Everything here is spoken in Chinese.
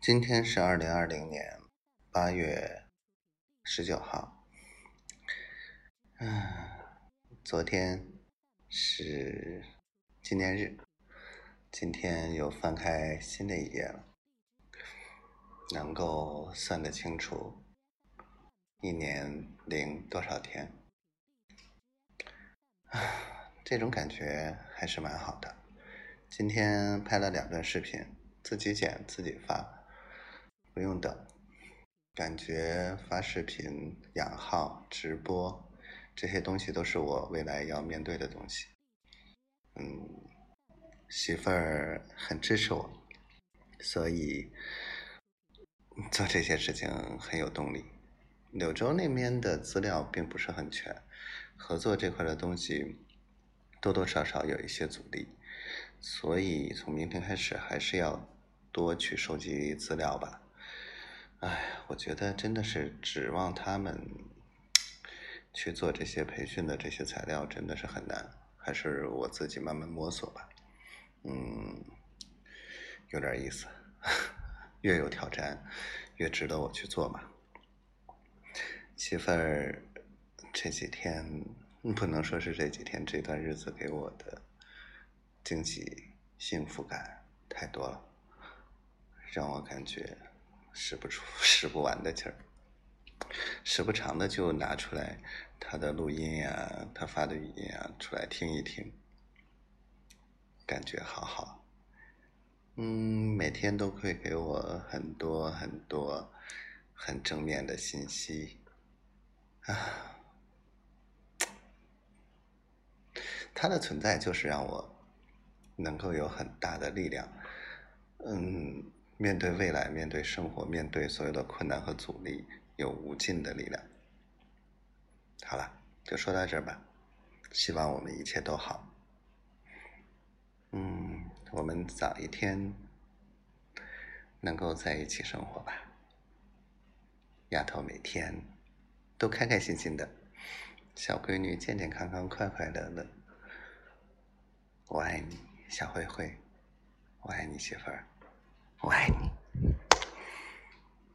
今天是二零二零年八月十九号。嗯，昨天是纪念日，今天又翻开新的一页了，能够算得清楚一年零多少天，啊这种感觉还是蛮好的。今天拍了两段视频，自己剪自己发，不用等。感觉发视频、养号、直播。这些东西都是我未来要面对的东西。嗯，媳妇儿很支持我，所以做这些事情很有动力。柳州那边的资料并不是很全，合作这块的东西多多少少有一些阻力，所以从明天开始还是要多去收集资料吧。哎，我觉得真的是指望他们。去做这些培训的这些材料真的是很难，还是我自己慢慢摸索吧。嗯，有点意思，越有挑战越值得我去做嘛。媳妇儿这几天不能说是这几天这段日子给我的惊喜幸福感太多了，让我感觉使不出使不完的劲儿。时不常的就拿出来他的录音呀，他发的语音啊出来听一听，感觉好好。嗯，每天都会给我很多很多很正面的信息啊。他的存在就是让我能够有很大的力量。面对未来，面对生活，面对所有的困难和阻力。有无尽的力量。好了，就说到这儿吧。希望我们一切都好。嗯，我们早一天能够在一起生活吧。丫头每天都开开心心的，小闺女健健康康、快快乐乐。我爱你，小灰灰。我爱你，媳妇儿。我爱你。